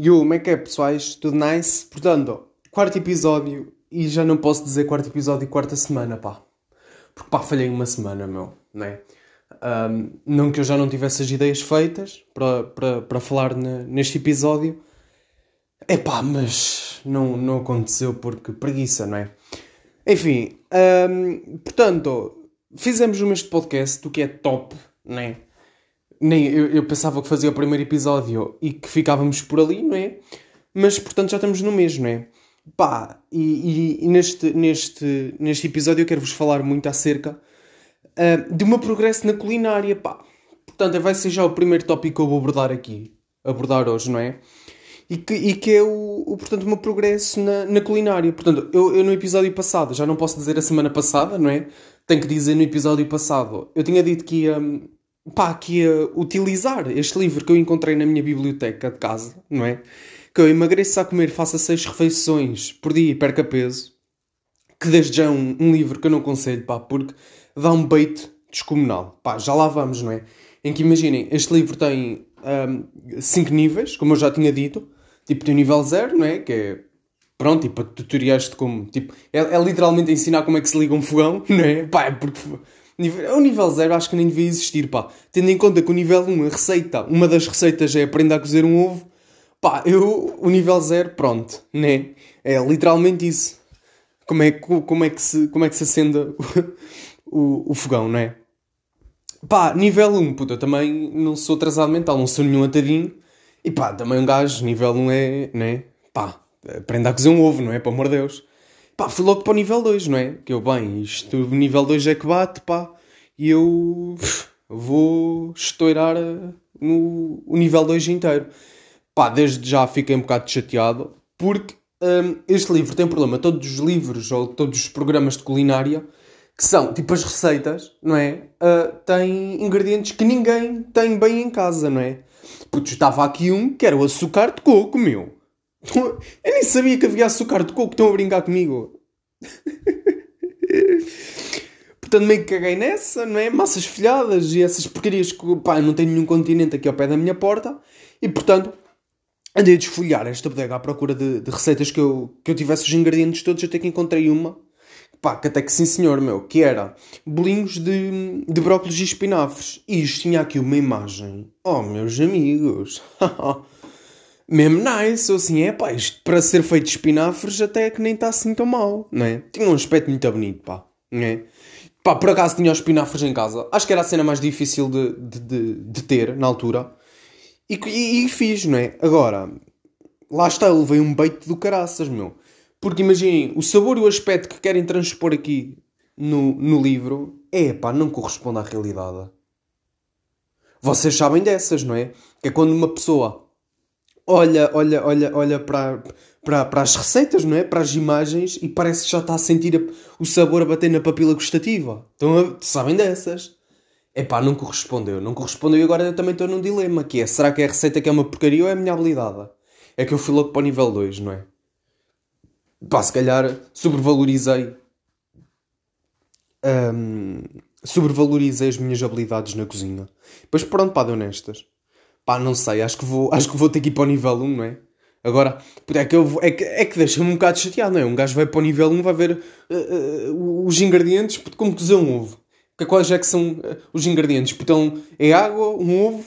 Yo, como é que é, pessoais? Tudo nice? Portanto, quarto episódio e já não posso dizer quarto episódio e quarta semana, pá. Porque pá, falhei uma semana, meu, não é? Um, não que eu já não tivesse as ideias feitas para, falar na, neste episódio. É pá, mas não, não aconteceu porque preguiça, não é? Enfim, um, portanto, fizemos este podcast, o que é top, não é? Nem eu, eu, pensava que fazia o primeiro episódio e que ficávamos por ali, não é? Mas portanto já estamos no mês, não é? Pá, e, e, neste, neste, neste episódio eu quero-vos falar muito acerca uh, de meu progresso na culinária, pá. Portanto, vai ser já o primeiro tópico que eu vou abordar aqui, abordar hoje, não é? E que, e que é o, o, portanto, o meu progresso na, na culinária. Portanto, eu, eu no episódio passado, já não posso dizer a semana passada, não é? Tenho que dizer no episódio passado. Eu tinha dito que ia, pá, que ia utilizar este livro que eu encontrei na minha biblioteca de casa, não é? Que eu emagreço a comer, faça seis refeições por dia e perca peso. Que desde já é um, um livro que eu não aconselho, pá, porque dá um bait descomunal. Pá, já lá vamos, não é? Em que imaginem, este livro tem 5 um, níveis, como eu já tinha dito. Tipo, tem o nível 0, não é? Que é pronto, tipo, tutoriais de como. Tipo, é, é, literalmente ensinar como é que se liga um fogão, não é? Pá, é porque o nível 0 acho que nem devia existir, pá. Tendo em conta que o nível 1, a receita, uma das receitas é aprender a cozer um ovo, pá, eu, o nível 0, pronto, né? É literalmente isso. Como é, como é, que, se, como é que se acende o, o, o fogão, não é? Pá, nível 1, puta, eu também não sou atrasado mental, não sou nenhum atadinho. E pá, também um gajo, nível 1 é, né? Pá, aprenda a cozer um ovo, não é? Pelo amor de Deus. Pá, fui logo para o nível 2, não é? Que eu, bem, isto, o nível 2 é que bate, pá, e eu vou estourar eh, no, o nível 2 inteiro. Pá, desde já fiquei um bocado chateado, porque um, este livro tem um problema. Todos os livros ou todos os programas de culinária, que são tipo as receitas, não é? Uh, têm ingredientes que ninguém tem bem em casa, não é? Porque estava aqui um que era o açúcar de coco, meu. Eu nem sabia que havia açúcar de coco. Estão a brincar comigo. Portanto, meio que caguei nessa, não é? Massas folhadas e essas porcarias que, pá, não tenho nenhum continente aqui ao pé da minha porta. E, portanto, andei a desfolhar esta bodega à procura de, de, receitas que eu, que eu tivesse os ingredientes todos, até que encontrei uma. Pá, que até que sim senhor, meu, que era bolinhos de, de brócolis e espinafres. E isto tinha aqui uma imagem. Oh, meus amigos. mesmo nice, ou assim, é pá, isto para ser feito de espinafres até é que nem está assim tão mal, não é? Tinha um aspecto muito bonito, pá, não é? Pá, por acaso tinha os espinafres em casa, acho que era a cena mais difícil de, de, de, de ter na altura, e, e, e, fiz, não é? Agora, lá está, eu levei um bait do caraças, meu, porque imaginem, o sabor e o aspecto que querem transpor aqui no, no livro, é pá, não corresponde à realidade. Vocês sabem dessas, não é? Que é quando uma pessoa olha, olha, olha, olha para, para, para as receitas, não é? Para as imagens e parece que já está a sentir o sabor a bater na papila gustativa. Então, sabem dessas? É pá, não correspondeu, não correspondeu e agora eu também estou num dilema, que é, será que é a receita que é uma porcaria ou é a minha habilidade? É que eu fui logo para o nível 2, não é? Pá, se calhar sobrevalorizei um, sobrevalorizei as minhas habilidades na cozinha. Pois pronto, pá, de honestas. Pá, não sei, acho que vou, acho que vou ter que ir para o nível 1, não é? Agora, é que, eu, é que, é que deixa-me um bocado chateado, não é? Um gajo vai para o nível 1, vai ver uh, uh, os ingredientes, como cozer um ovo. Que, quais é que são uh, os ingredientes? Então, é água, um ovo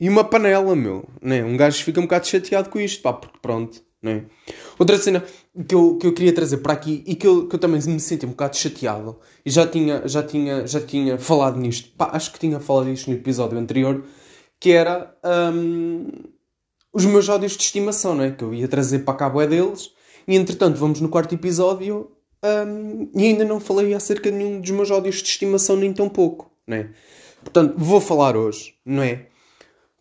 e uma panela, meu. Não é? Um gajo fica um bocado chateado com isto, pá, porque pronto, não é? Outra cena que eu, que eu queria trazer para aqui e que eu, que eu também me senti um bocado chateado, e já tinha, já tinha, já tinha falado nisto, pá, acho que tinha falado isto no episódio anterior, que era um, os meus ódios de estimação, não é? Que eu ia trazer para cá é deles. E entretanto, vamos no quarto episódio um, e ainda não falei acerca de nenhum dos meus ódios de estimação, nem tão pouco, não é? Portanto, vou falar hoje, não é?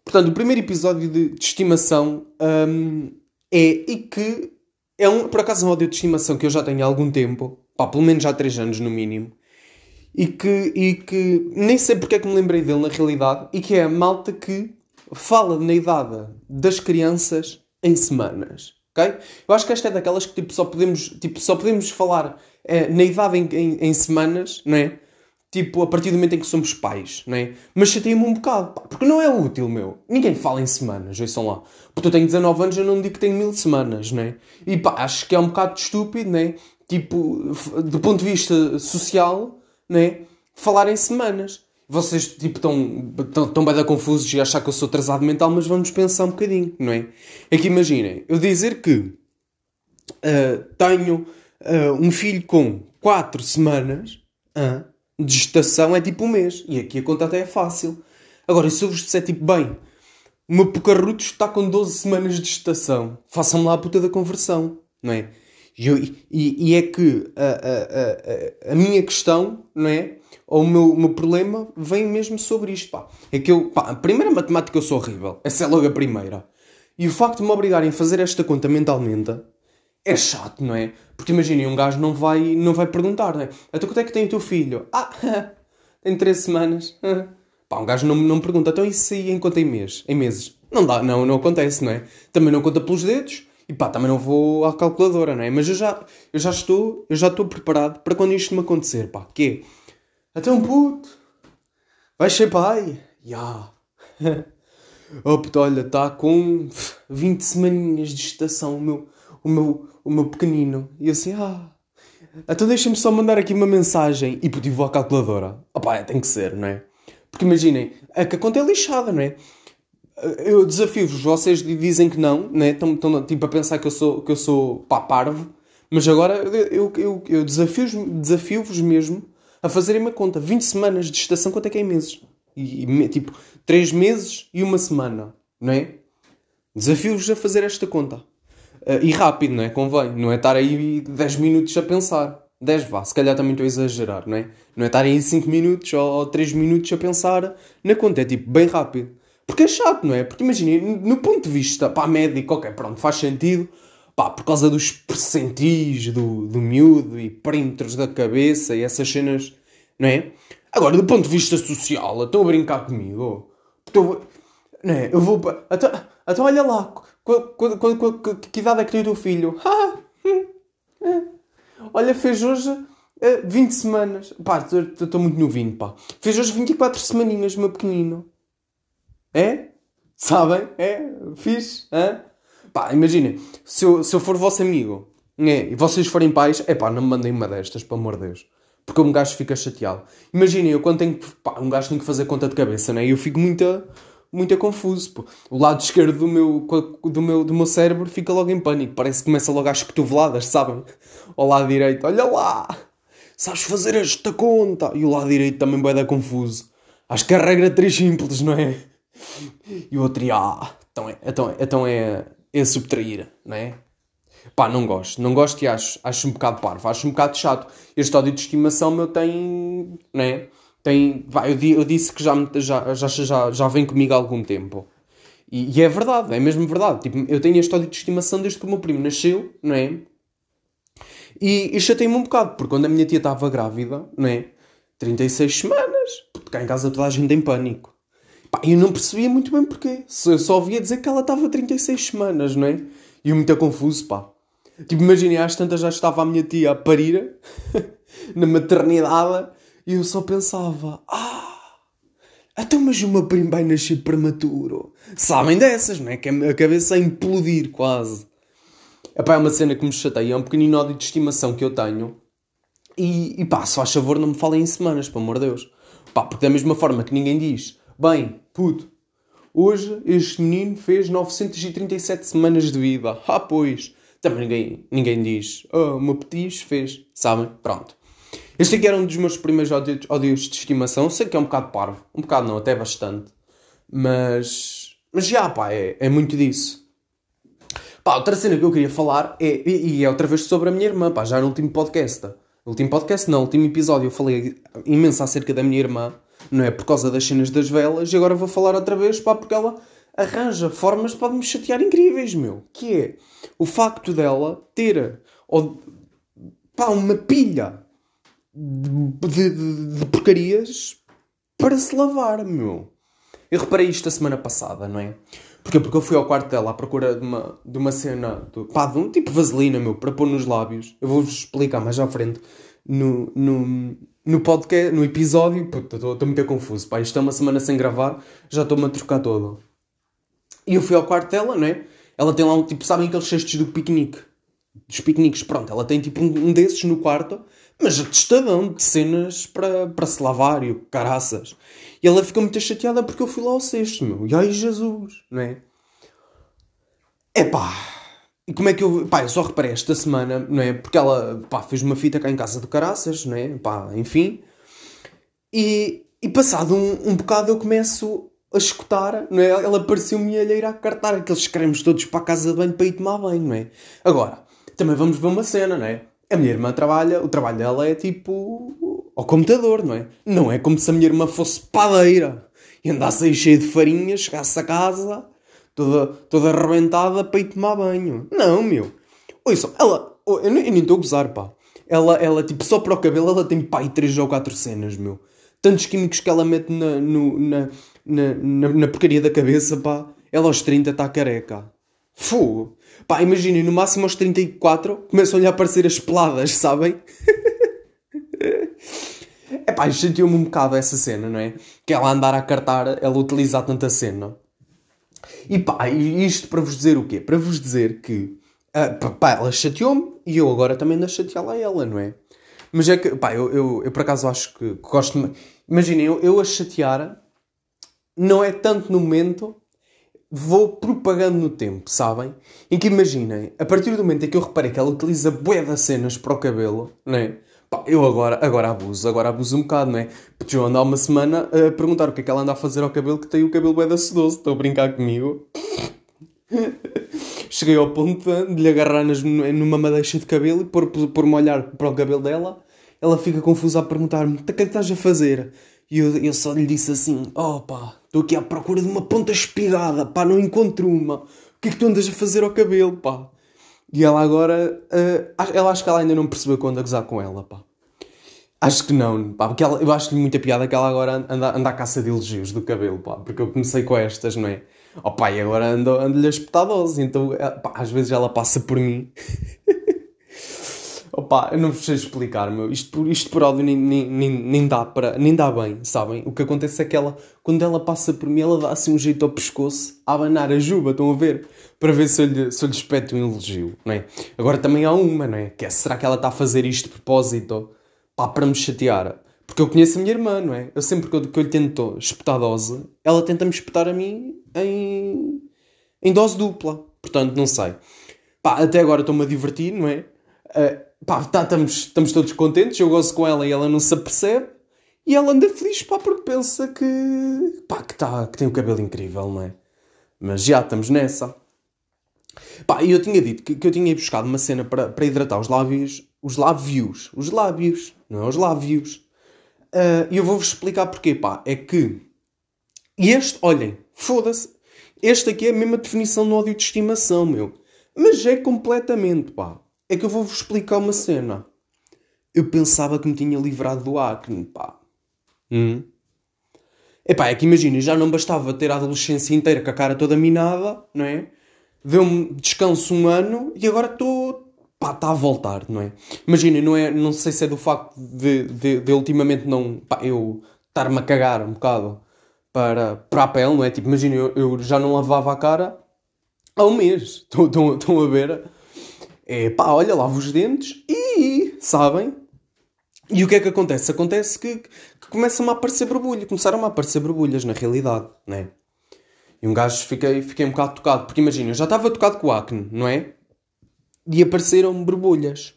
Portanto, o primeiro episódio de, de estimação um, é e que é um, por acaso um ódio de estimação que eu já tenho há algum tempo, pá, pelo menos já há 3 anos no mínimo, e que, e que nem sei porque é que me lembrei dele na realidade, e que é a malta que fala na idade das crianças em semanas. ok? Eu acho que esta é daquelas que tipo, só, podemos, tipo, só podemos falar é, na idade em, em, em, semanas, não é? tipo, a partir do momento em que somos pais, não é? Mas chateia-me um bocado, pá, porque não é útil, meu. Ninguém fala em semanas, ouçam lá. Porque eu tenho 19 anos, eu não digo que tenho mil semanas, não é? E pá, acho que é um bocado estúpido, não é? Tipo, do ponto de vista social, não é? Falar em semanas. Vocês, tipo, estão, estão, estão bem confusos e achar que eu sou atrasado mental, mas vamos pensar um bocadinho, não é? É que imaginem, eu dizer que uh, tenho uh, um filho com 4 semanas, uh, de gestação é tipo um mês. E aqui a conta até é fácil. Agora, se eu vos disser tipo, bem, o meu Pocarruto está com 12 semanas de gestação, façam-me lá a puta da conversão, não é? E, e, e, é que a, a, a, a, minha questão, não é? Ou o meu, o meu problema vem mesmo sobre isto, pá. É que eu, pá, a primeira matemática eu sou horrível. Essa é logo a primeira. E o facto de me obrigarem a fazer esta conta mentalmente é chato, não é? Porque imaginem, um gajo não vai, não vai perguntar, não é? Então quanto é que tem o teu filho? Ah, tem 13 semanas. Pá, um gajo não, não pergunta, então isso aí em quanto em mês? Em meses? Não dá, não, não acontece, não é? Também não conta pelos dedos e pá, também não vou à calculadora, não é? Mas eu já, eu já estou, eu já estou preparado para quando isto me acontecer, pá. Que é? Até um puto. Vai ser pai. Ya. Yeah. oh, puto, olha, está com 20 semaninhas de estação, o meu, o meu, o meu pequenino. E eu assim, ah, então deixa-me só mandar aqui uma mensagem. E puto, vou à calculadora. Opá, tem que ser, não é? Porque imaginem, a que a conta é lixada, não é? Eu desafio-vos, vocês dizem que não, né? Estão, tipo a pensar que eu sou, que eu sou pá, parvo, mas agora eu, eu, eu desafio-vos desafio mesmo a fazerem uma conta. 20 semanas de estação, quanto é que é em meses? E, e, tipo, 3 meses e uma semana, não é? Desafio-vos a fazer esta conta. Uh, e rápido, não é? Convém. Não é estar aí 10 minutos a pensar. 10 vá, se calhar também estou a exagerar, não é? Não é estar aí 5 minutos ou, ou 3 minutos a pensar na conta. É tipo, bem rápido. Porque é chato, não é? Porque imagina, no ponto de vista, pá, médico, ok, pronto, faz sentido. Pá, por causa dos percentis do, do miúdo e perímetros da cabeça e essas cenas, não é? Agora, do ponto de vista social, estão a brincar comigo? Estou, não é? Eu vou. Então, então olha lá, quando, quando, quando, que idade é que tem o teu filho? Hum, é. Olha, fez hoje 20 eh, semanas. Pá, estou muito novinho, pá. Fez hoje 24 semaninhas, meu pequenino. É? Sabem? É? Fiz? Hã? Pá, imaginem, se eu, se eu for vosso amigo é, e vocês forem pais, é pá, não me mandem uma destas, pelo amor de Deus. Porque um gajo fica chateado. Imaginem, eu quando tenho que. Pá, um gajo tem que fazer conta de cabeça, né? Eu fico muito, muito confuso. Pô. O lado esquerdo do meu, do, meu, do meu cérebro fica logo em pânico. Parece que começa logo às cotoveladas, sabem? Ao lado direito, olha lá! Sabes fazer esta conta! E o lado direito também vai dar confuso. Acho que a regra é três simples, não é? E o outro, ah, então é, então, então é, é subtrair, não é? Pá, não gosto. Não gosto e acho, acho um bocado parvo. Acho um bocado chato. Este ódio de estimação meu tem, não é? Tem, pá, eu, eu, disse que já, já, já, já, já vem comigo há algum tempo. E, e, é verdade, é mesmo verdade. Tipo, eu tenho este ódio de estimação desde que o meu primo nasceu, não é? E, e chatei-me um bocado, porque quando a minha tia estava grávida, não é? 36 semanas, porque cá em casa toda a gente em pânico. Pá, eu não percebia muito bem porquê. Eu só ouvia dizer que ela estava 36 semanas, não é? E eu muito confuso, pá. Tipo, imaginem, às tantas já estava a minha tia a parir, na maternidade, e eu só pensava, ah, até mas o meu primo vai nascer prematuro. Sabem dessas, não é? Que a cabeça a implodir quase. Epá, é uma cena que me chateia, é um pequenino ódio de estimação que eu tenho. E, e pá, se faz favor, não me falem em semanas, pelo amor de Deus. Pá, porque da mesma forma que ninguém diz, Bem, puto, hoje este menino fez 937 semanas de vida. Ah, pois. Também ninguém, ninguém diz, o meu petis fez. Sabem? Pronto. Este aqui era um dos meus primeiros ódios de estimação. Sei que é um bocado parvo. Um bocado não, até bastante. Mas. Mas já, pá, é, é muito disso. Pá, outra cena que eu queria falar é. E, e é outra vez sobre a minha irmã, pá, já no último podcast. No último podcast, não, no último episódio eu falei imenso acerca da minha irmã não é? Por causa das cenas das velas, e agora vou falar outra vez, pá, porque ela arranja formas para me chatear incríveis, meu. Que é o facto dela ter ou, pá, uma pilha de, de, de, porcarias para se lavar, meu. Eu reparei isto a semana passada, não é? Porquê? Porque eu fui ao quarto dela à procura de uma, de uma cena, de, pá, de um tipo vaselina, meu, para pôr nos lábios. Eu vou-vos explicar mais à frente no, no, no podcast, no episódio, puta, estou muito confuso, pá, isto é uma semana sem gravar, já estou-me a trocar todo. E eu fui ao quarto dela, não é? Ela tem lá um tipo, sabem aqueles cestos do piquenique? Dos piqueniques, pronto, ela tem tipo um, desses no quarto, mas atestadão de cenas para, para se lavar e caraças. E ela ficou muito chateada porque eu fui lá ao cesto, meu. E ai Jesus, não é? Epá, como é que eu. Pá, eu só reparei esta semana, não é? Porque ela, pá, fez uma fita cá em casa do caraças, não é? Pá, enfim. E, e passado um, um bocado eu começo a escutar, não é? Ela pareceu-me a ir a cartar aqueles cremes todos para a casa de banho para ir tomar banho, não é? Agora, também vamos ver uma cena, não é? A minha irmã trabalha, o trabalho dela é tipo ao computador, não é? Não é como se a minha irmã fosse padeira e andasse aí cheia de farinha, chegasse a casa toda, toda arrebentada para ir tomar banho. Não, meu. Ouçam, ela, eu nem estou a gozar, pá. Ela, ela, tipo, só para o cabelo, ela tem, pá, 3 ou 4 cenas, meu. Tantos químicos que ela mete na, no, na, na, na, na porcaria da cabeça, pá. Ela aos 30 está careca. Fogo. Pá, imaginem, no máximo aos 34 começam-lhe a aparecer as peladas, sabem? é pá, chateou-me um bocado essa cena, não é? Que ela andar a cartar, ela utilizar tanta cena. E pá, isto para vos dizer o quê? Para vos dizer que, uh, pá, ela chateou-me e eu agora também ando a chateá-la a ela, não é? Mas é que, pá, eu, eu, eu por acaso acho que gosto. De... Imaginem, eu, eu a chatear não é tanto no momento, vou propagando no tempo, sabem? Em que imaginem, a partir do momento em que eu reparei que ela utiliza bué cenas para o cabelo, não é? Pá, eu agora, agora abuso, agora abuso um bocado, não é? Porque eu ando há uma semana a perguntar o que é que ela anda a fazer ao cabelo que tem o cabelo da sedoso. Estou a brincar comigo. Cheguei ao ponto de lhe agarrar nas, numa madeixa de cabelo e pôr, pôr-me a olhar para o cabelo dela. Ela fica confusa a perguntar-me: o que é que estás a fazer? E eu, eu só lhe disse assim: Oh pá, estou aqui à procura de uma ponta espigada, pá, não encontro uma. O que é que tu andas a fazer ao cabelo, pá? E ela agora. Uh, ela acho que ela ainda não percebeu quando a gozar com ela, pá. Acho que não, pá, porque ela, eu acho-lhe muita piada que ela agora anda, anda à caça de elogios do cabelo, pá, porque eu comecei com estas, não é? Oh pá, e agora ando-lhe ando a espetar dose, então eh, pá, às vezes ela passa por mim Opa, eu não vos sei explicar, meu. Isto por, isto por áudio nem, nem, nem, dá para, nem dá bem, sabem? O que acontece é que ela, quando ela passa por mim, ela dá assim um jeito ao pescoço, a abanar a juba, estão a ver? Para ver se eu lhe, se eu lhe espeto um elogio, não é? Agora também há uma, não é? Que é, será que ela está a fazer isto de propósito? Pá, para me chatear. Porque eu conheço a minha irmã, não é? Eu sempre que eu, que eu lhe tento espetar dose, ela tenta-me espetar a mim em, em dose dupla. Portanto, não sei. Pá, até agora estou-me a divertir, não é? Uh, pá, tá, estamos, estamos todos contentes, eu gosto com ela e ela não se apercebe. E ela anda feliz, pá, porque pensa que, pá, que, tá, que tem um cabelo incrível, não é? Mas já estamos nessa. Pá, eu tinha dito que, que eu tinha buscado uma cena para, para hidratar os lábios, os lábios, os lábios, não é os lábios. Uh, e eu vou-vos explicar porquê, pá. É que este, olhem, foda-se, este aqui é a mesma definição do ódio de estimação, meu. Mas é completamente, pá. É que eu vou-vos explicar uma cena. Eu pensava que me tinha livrado do acne, pá. Hum? Epá, é que imagina, já não bastava ter a adolescência inteira com a cara toda minada, não é? Deu-me descanso um ano e agora estou. pá, está a voltar, não é? Imagina, não, é, não sei se é do facto de, de, de ultimamente não. pá, eu estar-me a cagar um bocado para, para a pele, não é? Tipo, imagina, eu, eu já não lavava a cara há um mês. Estão a ver? É pá, olha, lavo os dentes e. sabem? E o que é que acontece? Acontece que, que começam a aparecer borbulhas. Começaram a aparecer borbulhas, na realidade, né? E um gajo fiquei, fiquei um bocado tocado. Porque imagina, eu já estava tocado com acne, não é? E apareceram borbulhas.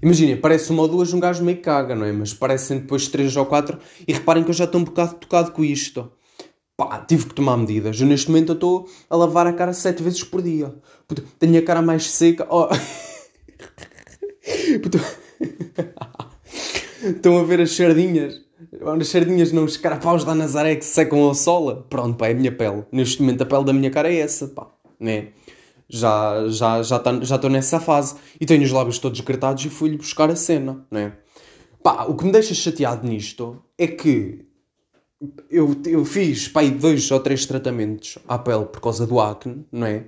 Imagina, parece uma ou duas, um gajo meio caga, não é? Mas parecem depois três ou quatro. E reparem que eu já estou um bocado tocado com isto pá, tive que tomar medidas. Eu, neste momento estou a lavar a cara sete vezes por dia. Tenho a cara mais seca. Oh. Estão a ver as sardinhas? As sardinhas não, os carapaus da Nazaré que se secam ao sol. Pronto, pá, é a minha pele. Neste momento a pele da minha cara é essa, pá. Né? Já já já tá, já estou nessa fase. E tenho os lábios todos gretados e fui-lhe buscar a cena, né? Pá, o que me deixa chateado nisto é que eu, eu fiz pai, dois ou três tratamentos à pele por causa do acne, não é?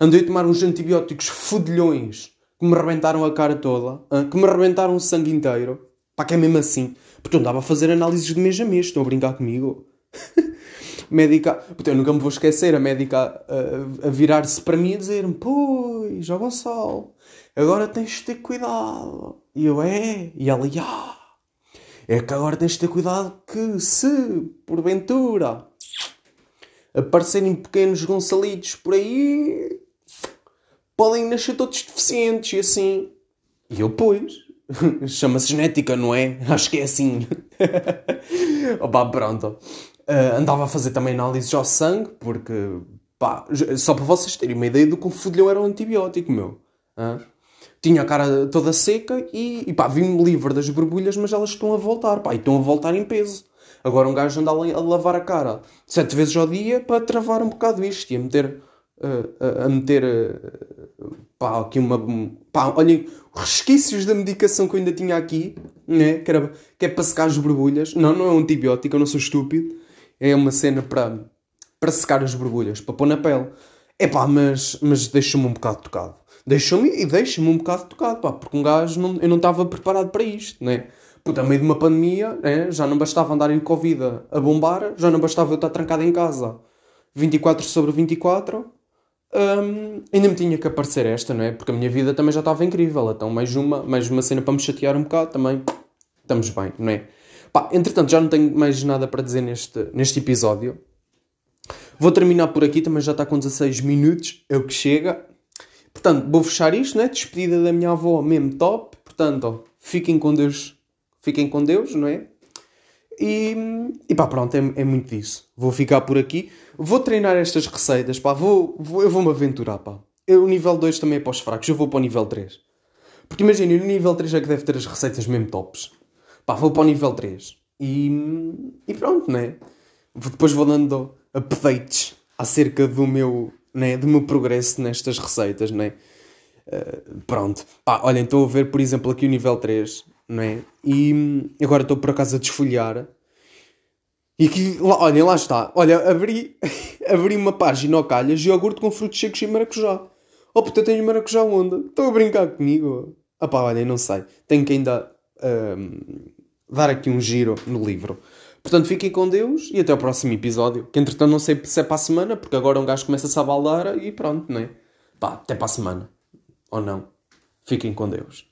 Andei a tomar uns antibióticos fodilhões que me rebentaram a cara toda, que me rebentaram o sangue inteiro, Pá, que é mesmo assim. Porque eu andava a fazer análises de mês a mês. Estão a brincar comigo? médica. Porque eu nunca me vou esquecer. A médica a, a virar-se para mim e dizer-me: Pois, João Gonçalo, agora tens de ter cuidado. E eu, é. E ela, ah. É que agora tens de ter cuidado que se, porventura, aparecerem pequenos Gonçalitos por aí, podem nascer todos deficientes e assim. E eu, pois. Chama-se genética, não é? Acho que é assim. Opa, pronto. Uh, andava a fazer também análises ao sangue, porque, pá, só para vocês terem uma ideia do que o fudilhão era um antibiótico, meu. Uh? Tinha a cara toda seca e, e pá, vim-me livre das borbulhas, mas elas estão a voltar, pá, e estão a voltar em peso. Agora um gajo anda a lavar a cara sete vezes ao dia para travar um bocado isto e a meter. Uh, a meter. Uh, pá, aqui uma. Pá, olhem, resquícios da medicação que eu ainda tinha aqui, né? que, era, que é para secar as borbulhas. Não, não é um antibiótico, eu não sou estúpido. É uma cena para, para secar as borbulhas, para pôr na pele. É pá, mas, mas deixa-me um bocado tocado. Deixa-me e deixa-me um bocado tocado, pá, porque um gajo não, eu não estava preparado para isto, né? Puta, a meio de uma pandemia, né? já não bastava andar em Covid a bombar, já não bastava eu estar trancado em casa 24 sobre 24, um, ainda me tinha que aparecer esta, não é? Porque a minha vida também já estava incrível, então mais uma, mais uma cena para me chatear um bocado também, estamos bem, não é? Pá, entretanto, já não tenho mais nada para dizer neste, neste episódio. Vou terminar por aqui, também já está com 16 minutos, é o que chega. Portanto, vou fechar isto, né? Despedida da minha avó, mesmo top. Portanto, ó, fiquem com Deus, fiquem com Deus, não é? E, e pá, pronto, é, é muito disso. Vou ficar por aqui. Vou treinar estas receitas, pá. Vou, vou, eu vou-me aventurar, pá. Eu, o nível 2 também é para os fracos. Eu vou para o nível 3. Porque imagina, o nível 3 é que deve ter as receitas mesmo tops. Pá, vou para o nível 3. E, e pronto, né? Depois vou dando updates acerca do meu, né, do meu progresso nestas receitas, né? Uh, pronto. Pá, olhem, estou a ver, por exemplo, aqui o nível 3, né? E agora estou por acaso a desfolhar. E aqui, lá, olhem, lá está. Olha, abri, abri uma página ao calhas iogurte com frutos secos e maracujá. Oh, puta, tenho maracujá onde? Estão a brincar comigo? Ah pá, olhem, não sei. Tenho que ainda um, dar aqui um giro no livro. Portanto, fiquem com Deus e até o próximo episódio. Que entretanto não sei se é para a semana, porque agora um gajo começa-se a baldar e pronto, né? Pá, até para a semana. Ou não. Fiquem com Deus.